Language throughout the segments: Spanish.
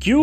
¡Qué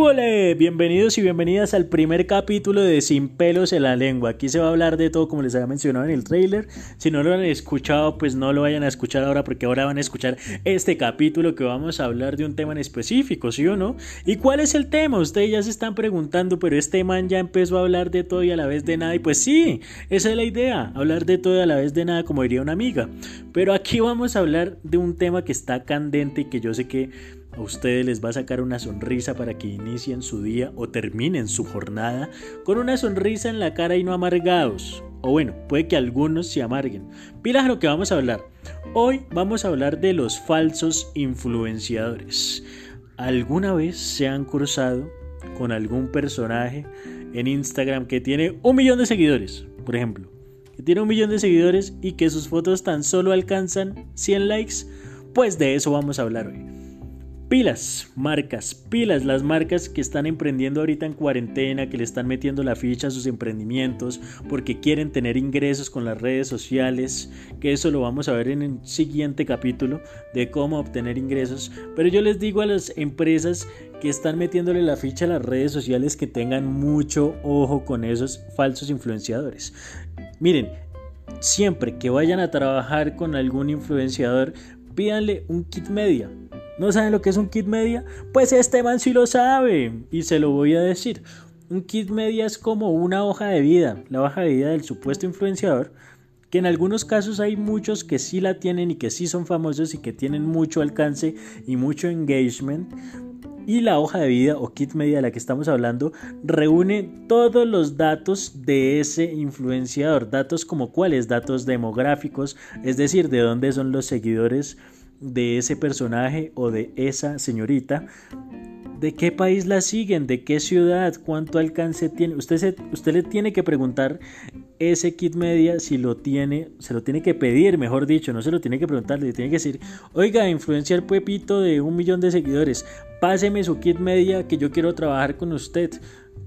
Bienvenidos y bienvenidas al primer capítulo de Sin pelos en la lengua. Aquí se va a hablar de todo como les había mencionado en el trailer. Si no lo han escuchado, pues no lo vayan a escuchar ahora porque ahora van a escuchar este capítulo que vamos a hablar de un tema en específico, ¿sí o no? ¿Y cuál es el tema? Ustedes ya se están preguntando, pero este man ya empezó a hablar de todo y a la vez de nada. Y pues sí, esa es la idea, hablar de todo y a la vez de nada, como diría una amiga. Pero aquí vamos a hablar de un tema que está candente y que yo sé que a ustedes les va a sacar una sonrisa para que inicien su día o terminen su jornada con una sonrisa en la cara y no amargados. O bueno, puede que algunos se amarguen. Pilas lo que vamos a hablar. Hoy vamos a hablar de los falsos influenciadores. ¿Alguna vez se han cruzado con algún personaje en Instagram que tiene un millón de seguidores, por ejemplo? Que tiene un millón de seguidores y que sus fotos tan solo alcanzan 100 likes? Pues de eso vamos a hablar hoy. Pilas, marcas, pilas, las marcas que están emprendiendo ahorita en cuarentena, que le están metiendo la ficha a sus emprendimientos porque quieren tener ingresos con las redes sociales, que eso lo vamos a ver en el siguiente capítulo de cómo obtener ingresos. Pero yo les digo a las empresas que están metiéndole la ficha a las redes sociales que tengan mucho ojo con esos falsos influenciadores. Miren, siempre que vayan a trabajar con algún influenciador, pídanle un kit media ¿No saben lo que es un kit media? Pues este man sí lo sabe y se lo voy a decir. Un kit media es como una hoja de vida, la hoja de vida del supuesto influenciador, que en algunos casos hay muchos que sí la tienen y que sí son famosos y que tienen mucho alcance y mucho engagement. Y la hoja de vida o kit media de la que estamos hablando reúne todos los datos de ese influenciador, datos como cuáles, datos demográficos, es decir, de dónde son los seguidores de ese personaje o de esa señorita, de qué país la siguen, de qué ciudad, cuánto alcance tiene. Usted, usted le tiene que preguntar ese kit media si lo tiene, se lo tiene que pedir, mejor dicho, no se lo tiene que preguntar, le tiene que decir, oiga, influenciar Pepito de un millón de seguidores, páseme su kit media que yo quiero trabajar con usted.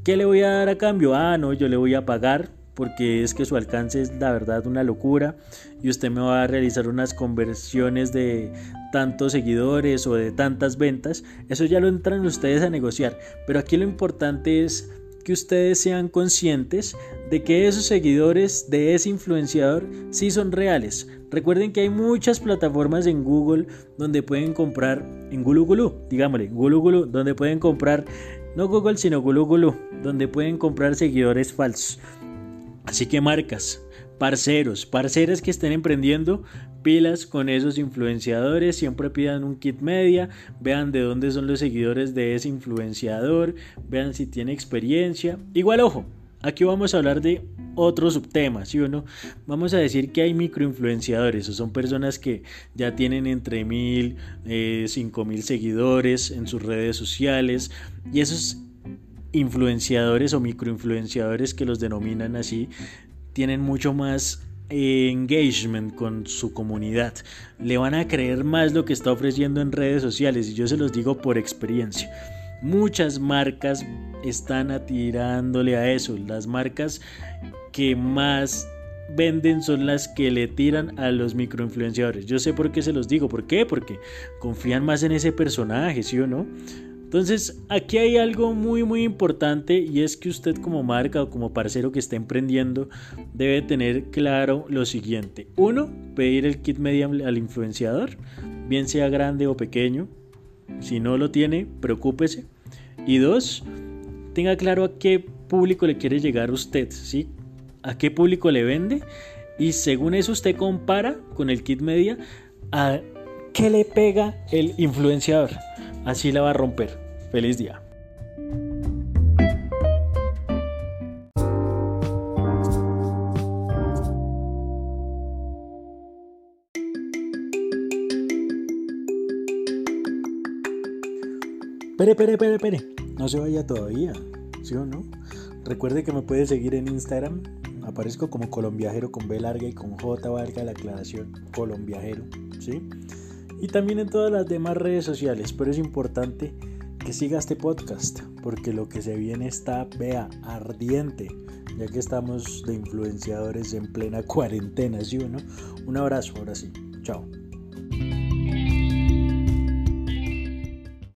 ¿Qué le voy a dar a cambio? Ah, no, yo le voy a pagar porque es que su alcance es la verdad una locura y usted me va a realizar unas conversiones de tantos seguidores o de tantas ventas, eso ya lo entran ustedes a negociar, pero aquí lo importante es que ustedes sean conscientes de que esos seguidores de ese influenciador sí son reales. Recuerden que hay muchas plataformas en Google donde pueden comprar, en Gulu Gulu, digámosle, Gulu Gulu, donde pueden comprar, no Google, sino Gulu Gulu, donde pueden comprar seguidores falsos. Así que marcas, parceros, parceras que estén emprendiendo, pilas con esos influenciadores, siempre pidan un kit media, vean de dónde son los seguidores de ese influenciador, vean si tiene experiencia. Igual ojo, aquí vamos a hablar de otro subtema, ¿sí o no? Vamos a decir que hay microinfluenciadores, o son personas que ya tienen entre mil, eh, cinco mil seguidores en sus redes sociales y esos influenciadores o microinfluenciadores que los denominan así tienen mucho más engagement con su comunidad. Le van a creer más lo que está ofreciendo en redes sociales y yo se los digo por experiencia. Muchas marcas están atirándole a eso. Las marcas que más venden son las que le tiran a los microinfluenciadores. Yo sé por qué se los digo. ¿Por qué? Porque confían más en ese personaje, ¿sí o no? Entonces, aquí hay algo muy muy importante y es que usted como marca o como parcero que está emprendiendo debe tener claro lo siguiente. Uno, pedir el kit media al influenciador, bien sea grande o pequeño. Si no lo tiene, preocúpese. Y dos, tenga claro a qué público le quiere llegar usted, ¿sí? A qué público le vende y según eso usted compara con el kit media a qué le pega el influenciador así la va a romper. Feliz día. Pere, pere, pere, pere. No se vaya todavía. ¿Sí o no? Recuerde que me puede seguir en Instagram. Aparezco como colombiajero con B larga y con J valga la aclaración. Colombiajero. ¿Sí? Y también en todas las demás redes sociales. Pero es importante que siga este podcast porque lo que se viene está, vea, ardiente, ya que estamos de influenciadores en plena cuarentena, ¿sí o? Un abrazo, ahora sí. Chao.